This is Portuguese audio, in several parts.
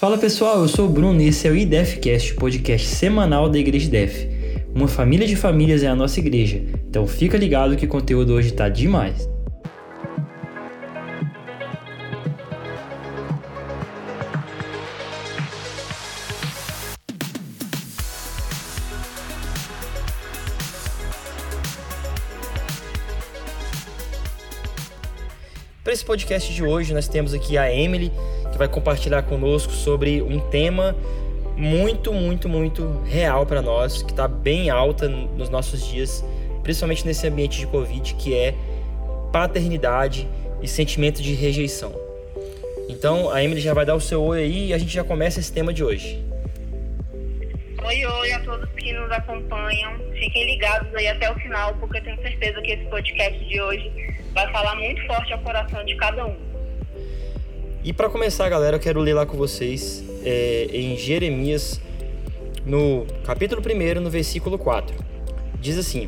Fala pessoal, eu sou o Bruno e esse é o IDEFcast, podcast semanal da Igreja IDEF. Uma família de famílias é a nossa igreja, então fica ligado que o conteúdo hoje tá demais. Para esse podcast de hoje, nós temos aqui a Emily, vai compartilhar conosco sobre um tema muito, muito, muito real para nós, que está bem alta nos nossos dias, principalmente nesse ambiente de Covid, que é paternidade e sentimento de rejeição. Então, a Emily já vai dar o seu oi aí e a gente já começa esse tema de hoje. Oi, oi a todos que nos acompanham. Fiquem ligados aí até o final, porque eu tenho certeza que esse podcast de hoje vai falar muito forte ao coração de cada um. E para começar, galera, eu quero ler lá com vocês é, em Jeremias, no capítulo 1, no versículo 4. Diz assim: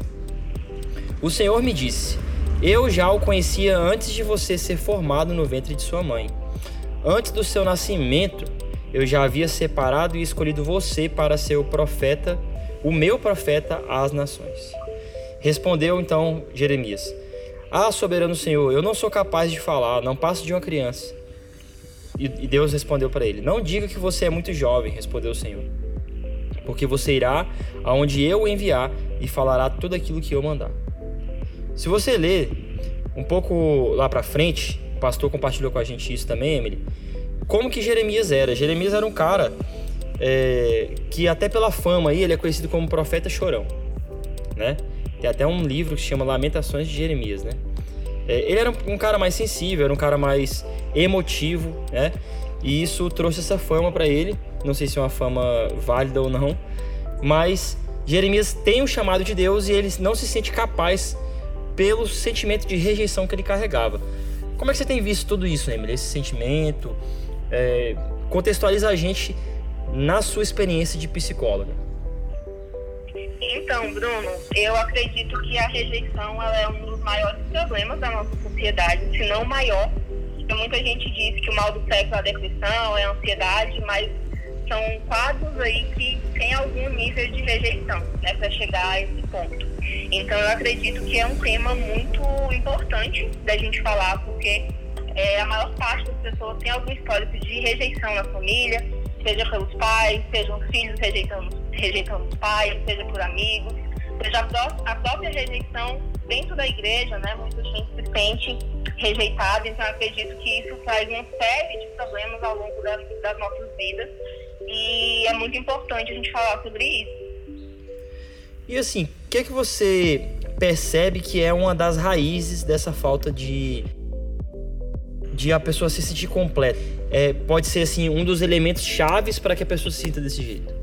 O Senhor me disse: Eu já o conhecia antes de você ser formado no ventre de sua mãe. Antes do seu nascimento, eu já havia separado e escolhido você para ser o profeta, o meu profeta às nações. Respondeu então Jeremias: ah, soberano Senhor, eu não sou capaz de falar, não passo de uma criança. E Deus respondeu para ele: Não diga que você é muito jovem, respondeu o Senhor. Porque você irá aonde eu enviar e falará tudo aquilo que eu mandar. Se você ler um pouco lá para frente, o pastor compartilhou com a gente isso também, Emily. Como que Jeremias era? Jeremias era um cara é, que até pela fama aí ele é conhecido como profeta chorão, né? Tem até um livro que se chama Lamentações de Jeremias, né? É, ele era um cara mais sensível, era um cara mais emotivo, né? E isso trouxe essa fama para ele. Não sei se é uma fama válida ou não, mas Jeremias tem o chamado de Deus e ele não se sente capaz pelo sentimento de rejeição que ele carregava. Como é que você tem visto tudo isso, Emily? Esse sentimento? É, contextualiza a gente na sua experiência de psicóloga. Então, Bruno, eu acredito que a rejeição é um dos maiores problemas da nossa sociedade, se não o maior. Muita gente diz que o mal do século é a depressão, é a ansiedade, mas são quadros aí que têm algum nível de rejeição, né, para chegar a esse ponto. Então, eu acredito que é um tema muito importante da gente falar, porque é, a maior parte das pessoas tem algum histórico de rejeição na família, seja pelos pais, sejam filhos rejeitando rejeitando os pais, seja por amigos, seja a própria rejeição dentro da igreja, né? Muita gente se sente rejeitada, então acredito que isso traz uma série de problemas ao longo das, das nossas vidas e é muito importante a gente falar sobre isso. E assim, o que é que você percebe que é uma das raízes dessa falta de de a pessoa se sentir completa? É, pode ser assim um dos elementos chaves para que a pessoa se sinta desse jeito.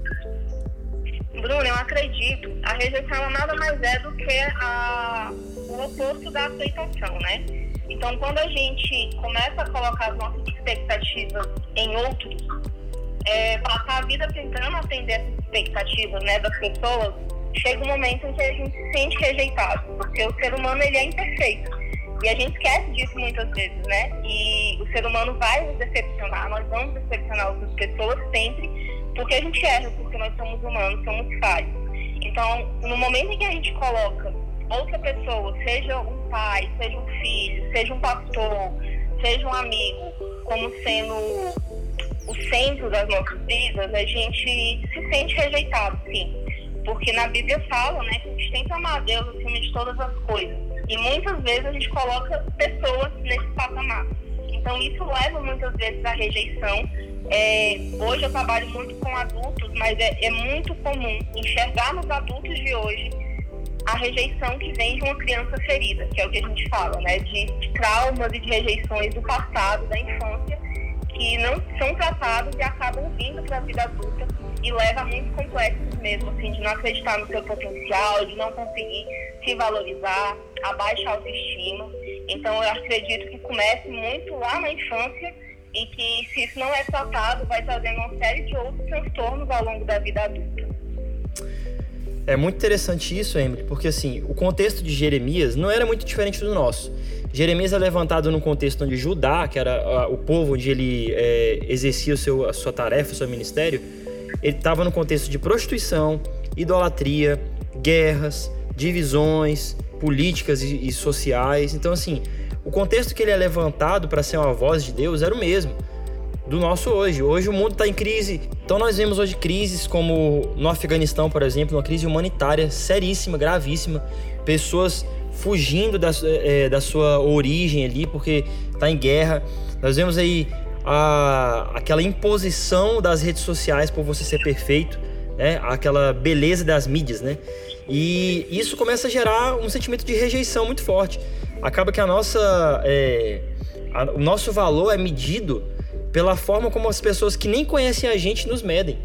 Acredito, a rejeição nada mais é do que a, o oposto da aceitação, né? Então, quando a gente começa a colocar as nossas expectativas em outros, é, passar a vida tentando atender essas expectativas né, das pessoas, chega um momento em que a gente se sente rejeitado, porque o ser humano ele é imperfeito. E a gente esquece disso muitas vezes, né? E o ser humano vai nos decepcionar, nós vamos decepcionar outras pessoas sempre, porque a gente erra, porque nós somos humanos, somos falhos. Então, no momento em que a gente coloca outra pessoa, seja um pai, seja um filho, seja um pastor, seja um amigo, como sendo o centro das nossas vidas, a gente se sente rejeitado, sim. Porque na Bíblia fala, né, que a gente tem que amar a Deus acima de todas as coisas. E muitas vezes a gente coloca pessoas nesse patamar. Então isso leva muitas vezes à rejeição é, hoje eu trabalho muito com adultos, mas é, é muito comum enxergar nos adultos de hoje a rejeição que vem de uma criança ferida, que é o que a gente fala, né? De, de traumas e de rejeições do passado, da infância, que não são tratados e acabam vindo para a vida adulta e leva a muitos complexos mesmo, assim, de não acreditar no seu potencial, de não conseguir se valorizar, a baixa autoestima. Então eu acredito que comece muito lá na infância e que se isso não é tratado, vai trazendo uma série de outros transtornos ao longo da vida adulta. É muito interessante isso, Emily, porque assim, o contexto de Jeremias não era muito diferente do nosso. Jeremias é levantado num contexto onde Judá, que era o povo onde ele é, exercia o seu, a sua tarefa, o seu ministério, ele estava no contexto de prostituição, idolatria, guerras, divisões políticas e, e sociais. Então, assim, o contexto que ele é levantado para ser uma voz de Deus era o mesmo do nosso hoje. Hoje o mundo está em crise. Então nós vemos hoje crises como no Afeganistão, por exemplo, uma crise humanitária seríssima, gravíssima. Pessoas fugindo da, é, da sua origem ali porque está em guerra. Nós vemos aí a, aquela imposição das redes sociais por você ser perfeito, né? aquela beleza das mídias, né? E isso começa a gerar um sentimento de rejeição muito forte. Acaba que a nossa, é, a, o nosso valor é medido pela forma como as pessoas que nem conhecem a gente nos medem.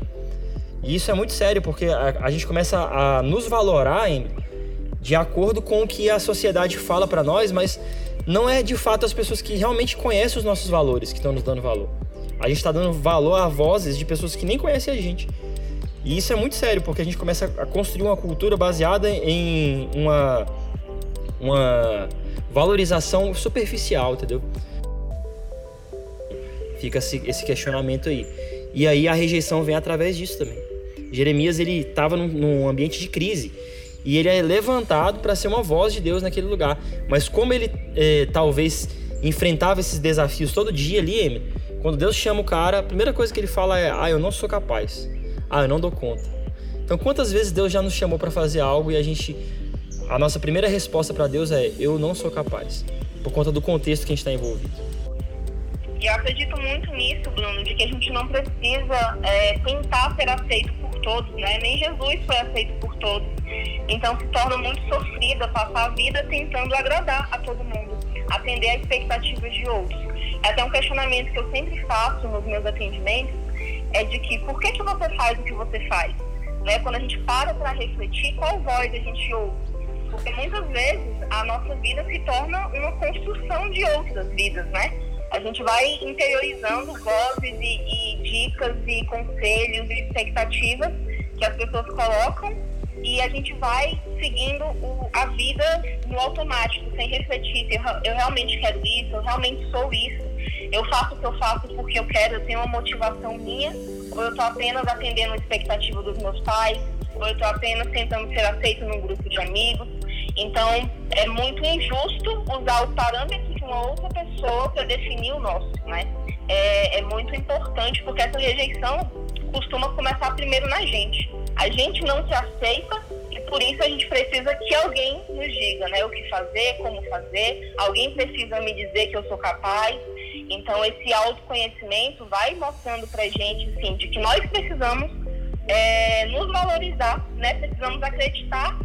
E isso é muito sério, porque a, a gente começa a nos valorar em, de acordo com o que a sociedade fala para nós, mas não é de fato as pessoas que realmente conhecem os nossos valores que estão nos dando valor. A gente está dando valor a vozes de pessoas que nem conhecem a gente. E isso é muito sério, porque a gente começa a construir uma cultura baseada em uma, uma valorização superficial, entendeu? Fica esse questionamento aí. E aí a rejeição vem através disso também. Jeremias ele estava num, num, ambiente de crise e ele é levantado para ser uma voz de Deus naquele lugar. Mas como ele é, talvez enfrentava esses desafios todo dia ali, quando Deus chama o cara, a primeira coisa que ele fala é: Ah, eu não sou capaz. Ah, eu não dou conta. Então, quantas vezes Deus já nos chamou para fazer algo e a gente a nossa primeira resposta para Deus é: eu não sou capaz, por conta do contexto que a gente está envolvido. E eu acredito muito nisso, Bruno, de que a gente não precisa é, tentar ser aceito por todos, né? Nem Jesus foi aceito por todos. Então se torna muito sofrida passar a vida tentando agradar a todo mundo, atender às expectativas de outros. É até um questionamento que eu sempre faço nos meus atendimentos, é de que por que, que você faz o que você faz? Né? Quando a gente para para refletir, qual voz a gente ouve? Porque muitas vezes a nossa vida se torna uma construção de outras vidas, né? a gente vai interiorizando vozes e, e dicas e conselhos e expectativas que as pessoas colocam e a gente vai seguindo o, a vida no automático, sem refletir. Eu, eu, realmente quero isso, eu realmente sou isso, eu faço o que eu faço porque eu quero, eu tenho uma motivação minha, ou eu estou apenas atendendo a expectativa dos meus pais, ou eu estou apenas tentando ser aceito num grupo de amigos. Então, é muito injusto usar os parâmetros de uma outra pessoa para definir o nosso, né? É, é muito importante porque essa rejeição costuma começar primeiro na gente. A gente não se aceita e por isso a gente precisa que alguém nos diga, né, o que fazer, como fazer. Alguém precisa me dizer que eu sou capaz. Então esse autoconhecimento vai mostrando para gente, assim, de que nós precisamos é, nos valorizar, né? Precisamos acreditar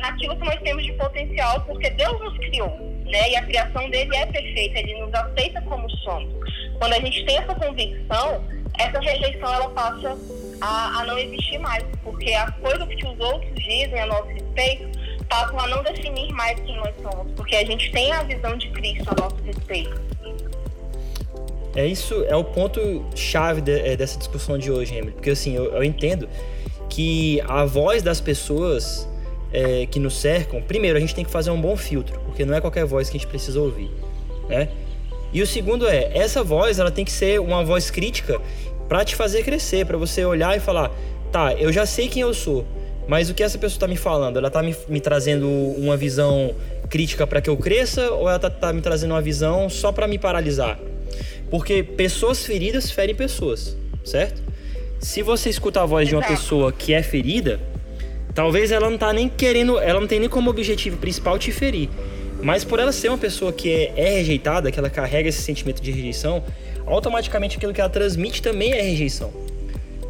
naquilo que nós temos de potencial, porque Deus nos criou, né? E a criação dele é perfeita, ele nos aceita como somos. Quando a gente tem essa convicção, essa rejeição ela passa a, a não existir mais, porque as coisas que os outros dizem a nosso respeito passam a não definir mais quem nós somos, porque a gente tem a visão de Cristo a nosso respeito. É isso, é o ponto chave de, é, dessa discussão de hoje, Emily, porque assim, eu, eu entendo que a voz das pessoas é, que nos cercam, primeiro a gente tem que fazer um bom filtro, porque não é qualquer voz que a gente precisa ouvir, né? E o segundo é, essa voz ela tem que ser uma voz crítica para te fazer crescer, para você olhar e falar, tá, eu já sei quem eu sou, mas o que essa pessoa está me falando? Ela está me, me, trazendo uma visão crítica para que eu cresça ou ela está tá me trazendo uma visão só para me paralisar? Porque pessoas feridas ferem pessoas, certo? Se você escuta a voz de uma pessoa que é ferida, Talvez ela não tá nem querendo, ela não tem nem como objetivo principal te ferir. Mas por ela ser uma pessoa que é, é rejeitada, que ela carrega esse sentimento de rejeição, automaticamente aquilo que ela transmite também é rejeição.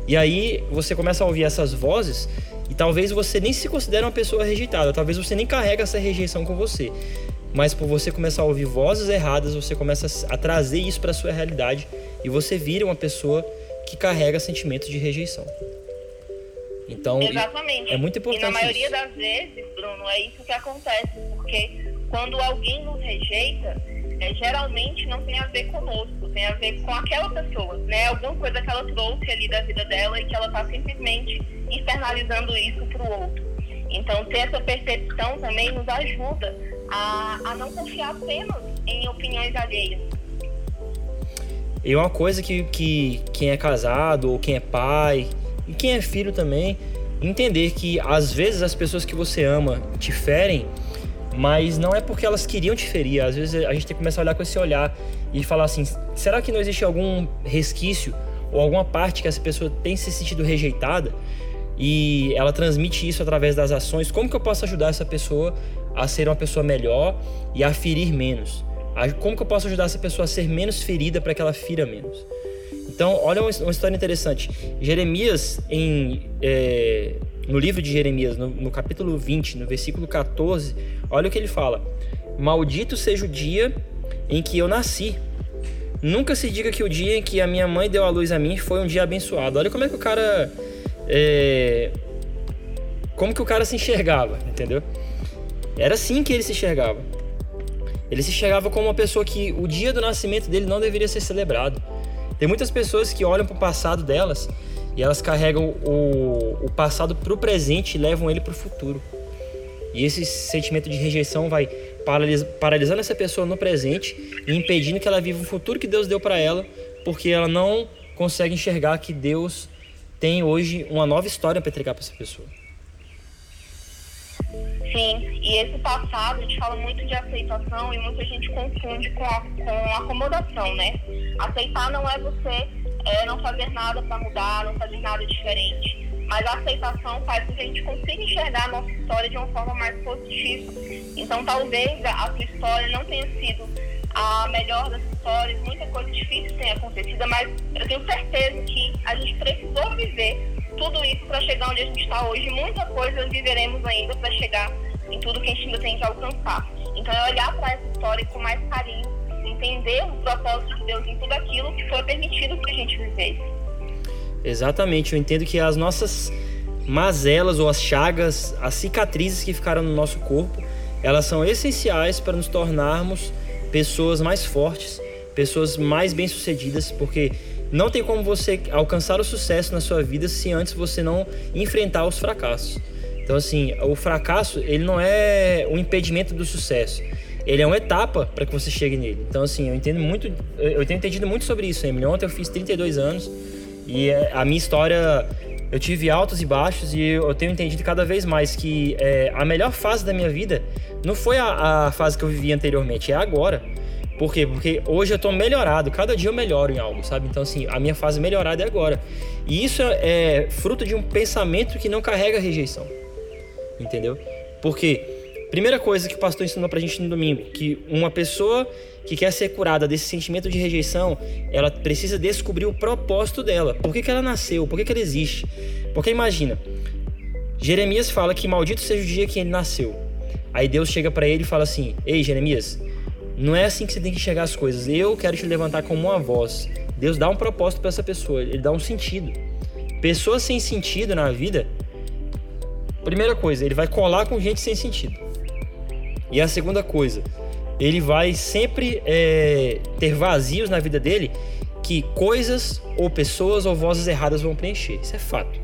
E aí você começa a ouvir essas vozes e talvez você nem se considere uma pessoa rejeitada, talvez você nem carrega essa rejeição com você. Mas por você começar a ouvir vozes erradas, você começa a trazer isso para sua realidade e você vira uma pessoa que carrega sentimentos de rejeição. Então, Exatamente. é muito importante. E na maioria isso. das vezes, Bruno, é isso que acontece, porque quando alguém nos rejeita, é, geralmente não tem a ver conosco, tem a ver com aquela pessoa, né? Alguma coisa que ela trouxe ali da vida dela e que ela está simplesmente externalizando isso para o outro. Então, ter essa percepção também nos ajuda a, a não confiar apenas em opiniões alheias. E uma coisa que, que quem é casado ou quem é pai e quem é filho também entender que às vezes as pessoas que você ama te ferem, mas não é porque elas queriam te ferir. Às vezes a gente tem que começar a olhar com esse olhar e falar assim: será que não existe algum resquício ou alguma parte que essa pessoa tem se sentido rejeitada e ela transmite isso através das ações? Como que eu posso ajudar essa pessoa a ser uma pessoa melhor e a ferir menos? Como que eu posso ajudar essa pessoa a ser menos ferida para que ela fira menos? Então, olha uma, história interessante. Jeremias, em, é, no livro de Jeremias, no, no capítulo 20, no versículo 14, olha o que ele fala: Maldito seja o dia em que eu nasci. Nunca se diga que o dia em que a minha mãe deu a luz a mim foi um dia abençoado. Olha como é que o cara. É, como que o cara se enxergava, entendeu? Era assim que ele se enxergava. Ele se enxergava como uma pessoa que o dia do nascimento dele não deveria ser celebrado. Tem muitas pessoas que olham para o passado delas e elas carregam o, o passado para o presente e levam ele para o futuro. E esse sentimento de rejeição vai paralisando essa pessoa no presente e impedindo que ela viva o futuro que Deus deu para ela, porque ela não consegue enxergar que Deus tem hoje uma nova história para entregar para essa pessoa. Sim, e esse passado, a gente fala muito de aceitação e muita gente confunde com, a, com acomodação, né? Aceitar não é você é, não fazer nada para mudar, não fazer nada diferente. Mas a aceitação faz com que a gente consiga enxergar a nossa história de uma forma mais positiva. Então, talvez a sua história não tenha sido a melhor das histórias, muita coisa difícil tenha acontecido, mas eu tenho certeza que a gente precisou viver tudo isso para chegar onde a gente está hoje. Muita coisa viveremos ainda para chegar em tudo que a gente ainda tem que alcançar. Então é olhar para essa história com mais carinho, entender o propósito de Deus em tudo aquilo que foi permitido que a gente vivesse. Exatamente, eu entendo que as nossas mazelas ou as chagas, as cicatrizes que ficaram no nosso corpo, elas são essenciais para nos tornarmos pessoas mais fortes, pessoas mais bem-sucedidas, porque não tem como você alcançar o sucesso na sua vida se antes você não enfrentar os fracassos. Então, assim, o fracasso, ele não é um impedimento do sucesso. Ele é uma etapa para que você chegue nele. Então, assim, eu entendo muito, eu tenho entendido muito sobre isso, Emily. Ontem eu fiz 32 anos e é, a minha história, eu tive altos e baixos e eu tenho entendido cada vez mais que é, a melhor fase da minha vida não foi a, a fase que eu vivi anteriormente, é agora. Por quê? Porque hoje eu tô melhorado, cada dia eu melhoro em algo, sabe? Então, assim, a minha fase melhorada é agora. E isso é fruto de um pensamento que não carrega rejeição. Entendeu? Porque, primeira coisa que o pastor ensinou pra gente no domingo, que uma pessoa que quer ser curada desse sentimento de rejeição, ela precisa descobrir o propósito dela. Por que, que ela nasceu? Por que, que ela existe? Porque imagina, Jeremias fala que maldito seja o dia que ele nasceu. Aí Deus chega para ele e fala assim: Ei, Jeremias, não é assim que você tem que enxergar as coisas. Eu quero te levantar como uma voz. Deus dá um propósito para essa pessoa, ele dá um sentido. Pessoas sem sentido na vida, primeira coisa, ele vai colar com gente sem sentido. E a segunda coisa, ele vai sempre é, ter vazios na vida dele que coisas ou pessoas ou vozes erradas vão preencher. Isso é fato.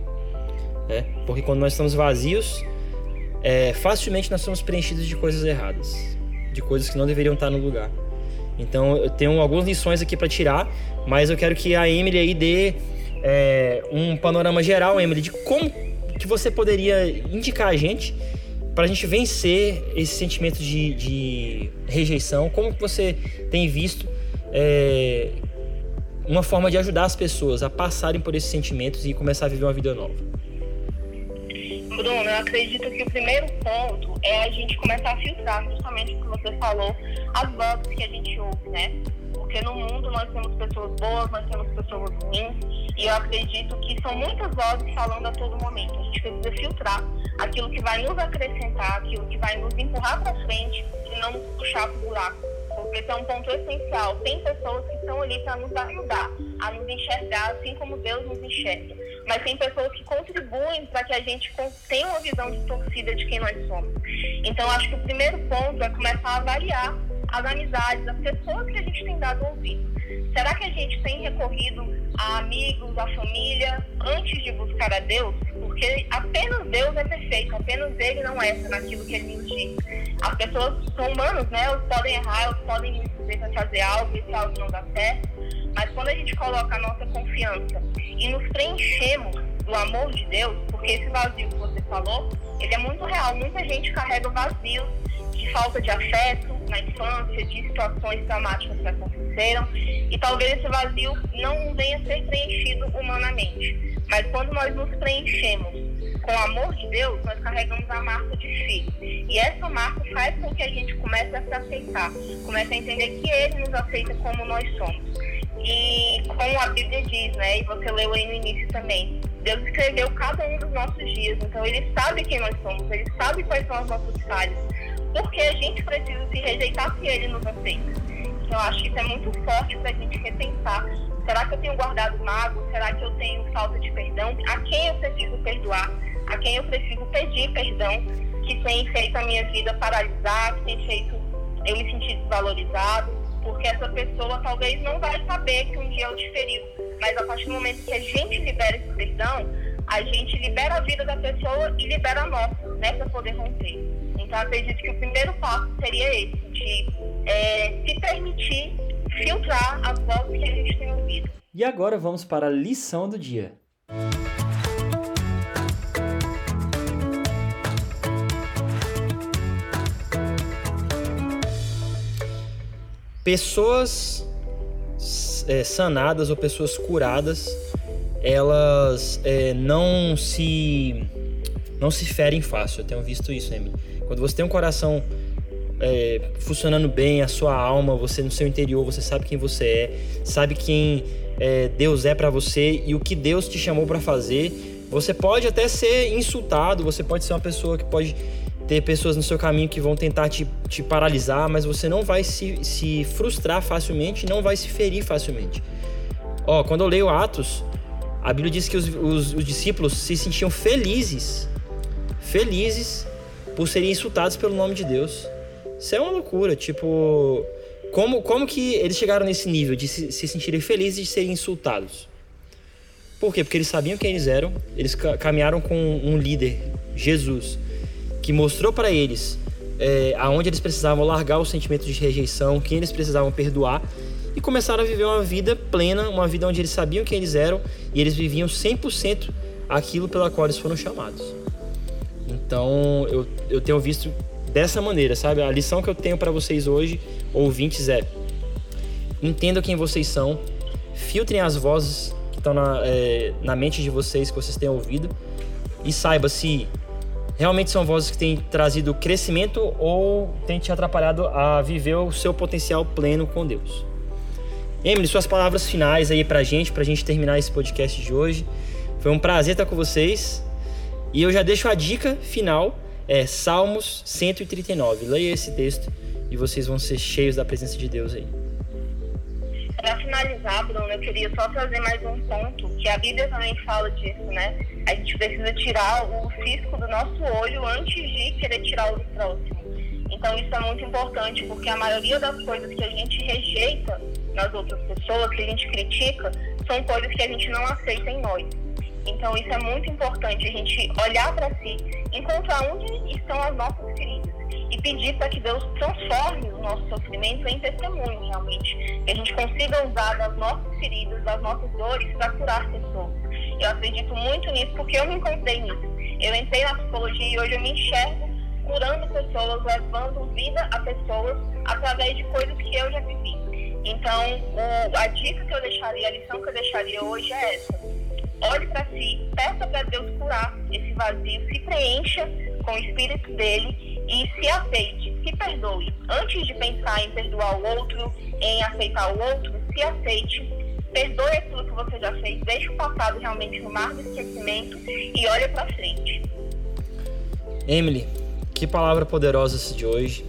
Né? Porque quando nós estamos vazios, é, facilmente nós somos preenchidos de coisas erradas de coisas que não deveriam estar no lugar. Então eu tenho algumas lições aqui para tirar, mas eu quero que a Emily aí dê é, um panorama geral, Emily, de como que você poderia indicar a gente para a gente vencer esse sentimento de, de, rejeição, como que você tem visto é, uma forma de ajudar as pessoas a passarem por esses sentimentos e começar a viver uma vida nova. Bruno, eu acredito que o primeiro ponto é a gente começar a filtrar justamente o que você falou, as vozes que a gente ouve, né? Porque no mundo nós temos pessoas boas, nós temos pessoas ruins, e eu acredito que são muitas vozes falando a todo momento. A gente precisa filtrar aquilo que vai nos acrescentar, aquilo que vai nos empurrar para frente e não nos puxar para o buraco. Porque esse é um ponto essencial. Tem pessoas que estão ali para nos ajudar a nos enxergar assim como Deus nos enxerga mas tem pessoas que contribuem para que a gente tenha uma visão distorcida de quem nós somos. Então, acho que o primeiro ponto é começar a avaliar as amizades, as pessoas que a gente tem dado ouvido. Será que a gente tem recorrido a amigos, a família, antes de buscar a Deus? porque apenas Deus é perfeito, apenas Ele não erra naquilo que Ele nos diz. As pessoas são humanos, né? Elas podem errar, elas podem nos dizer para fazer algo e se algo não dá certo, mas quando a gente coloca a nossa confiança e nos preenchemos do amor de Deus, porque esse vazio que você falou, ele é muito real. Muita gente carrega vazios de falta de afeto na infância, de situações traumáticas que aconteceram, e talvez esse vazio não venha a ser preenchido humanamente. Mas quando nós nos preenchemos com o amor de Deus, nós carregamos a marca de filho. E essa marca faz com que a gente comece a se aceitar, comece a entender que Ele nos aceita como nós somos. E como a Bíblia diz, né, e você leu aí no início também, Deus escreveu cada um dos nossos dias, então Ele sabe quem nós somos, Ele sabe quais são as nossas falhas, porque a gente precisa se rejeitar se Ele nos aceita. Então eu acho que isso é muito forte para a gente repensar. Será que eu tenho guardado mágoa? Será que eu tenho falta de perdão? A quem eu preciso perdoar? A quem eu preciso pedir perdão? Que tem feito a minha vida paralisar, que tem feito eu me sentir desvalorizado? Porque essa pessoa talvez não vai saber que um dia eu te feriu. Mas a partir do momento que a gente libera esse perdão, a gente libera a vida da pessoa e libera a nossa, né, para poder romper. Então, acredito que o primeiro passo seria esse, de é, se permitir filtrar as vozes que a gente tem ouvido. E agora vamos para a lição do dia. Pessoas é, sanadas ou pessoas curadas, elas é, não se não se ferem fácil. Eu tenho visto isso, Emily. Quando você tem um coração é, funcionando bem, a sua alma, você no seu interior, você sabe quem você é, sabe quem é, Deus é para você e o que Deus te chamou para fazer. Você pode até ser insultado, você pode ser uma pessoa que pode ter pessoas no seu caminho que vão tentar te, te paralisar, mas você não vai se, se frustrar facilmente, não vai se ferir facilmente. Ó, quando eu leio Atos, a Bíblia diz que os, os, os discípulos se sentiam felizes, felizes por serem insultados pelo nome de Deus. Isso é uma loucura, tipo, como, como que eles chegaram nesse nível de se, se sentirem felizes de serem insultados? Por quê? Porque eles sabiam quem eles eram, eles caminharam com um líder, Jesus que mostrou para eles é, aonde eles precisavam largar o sentimento de rejeição, quem eles precisavam perdoar e começaram a viver uma vida plena, uma vida onde eles sabiam quem eles eram e eles viviam 100% aquilo pela qual eles foram chamados. Então eu, eu tenho visto dessa maneira, sabe? A lição que eu tenho para vocês hoje, ouvintes, é: entendam quem vocês são, filtrem as vozes que estão na, é, na mente de vocês, que vocês têm ouvido, e saiba se realmente são vozes que têm trazido crescimento ou têm te atrapalhado a viver o seu potencial pleno com Deus. Emily, suas palavras finais aí pra gente, pra gente terminar esse podcast de hoje. Foi um prazer estar com vocês. E eu já deixo a dica final, é Salmos 139. Leia esse texto e vocês vão ser cheios da presença de Deus aí. Para finalizar, Bruno, eu queria só trazer mais um ponto, que a Bíblia também fala disso, né? A gente precisa tirar o cisco do nosso olho antes de querer tirar o do próximo. Então isso é muito importante, porque a maioria das coisas que a gente rejeita nas outras pessoas, que a gente critica, são coisas que a gente não aceita em nós. Então isso é muito importante, a gente olhar para si, encontrar onde estão as nossas feridas pedir para que Deus transforme o nosso sofrimento em testemunho, realmente. Que a gente consiga usar das nossas feridas, das nossas dores para curar pessoas. Eu acredito muito nisso porque eu me encontrei nisso. Eu entrei na psicologia e hoje eu me enxergo curando pessoas, levando vida a pessoas através de coisas que eu já vivi. Então, o, a dica que eu deixaria, a lição que eu deixaria hoje é essa. Olhe para si, peça para Deus curar esse vazio, se preencha com o espírito dele e se aceite, se perdoe. Antes de pensar em perdoar o outro, em aceitar o outro, se aceite, perdoe aquilo que você já fez, deixe o passado realmente no mar do esquecimento e olhe para frente. Emily, que palavra poderosa essa de hoje.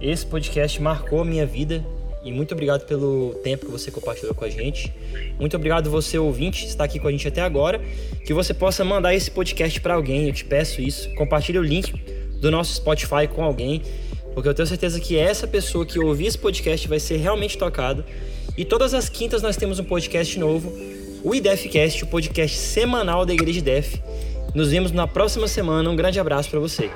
Esse podcast marcou a minha vida e muito obrigado pelo tempo que você compartilhou com a gente. Muito obrigado você ouvinte estar aqui com a gente até agora, que você possa mandar esse podcast para alguém, eu te peço isso. Compartilhe o link do nosso Spotify com alguém, porque eu tenho certeza que essa pessoa que ouvir esse podcast vai ser realmente tocada. E todas as quintas nós temos um podcast novo, o IDEFcast, o podcast semanal da Igreja IDEF. Nos vemos na próxima semana. Um grande abraço para você.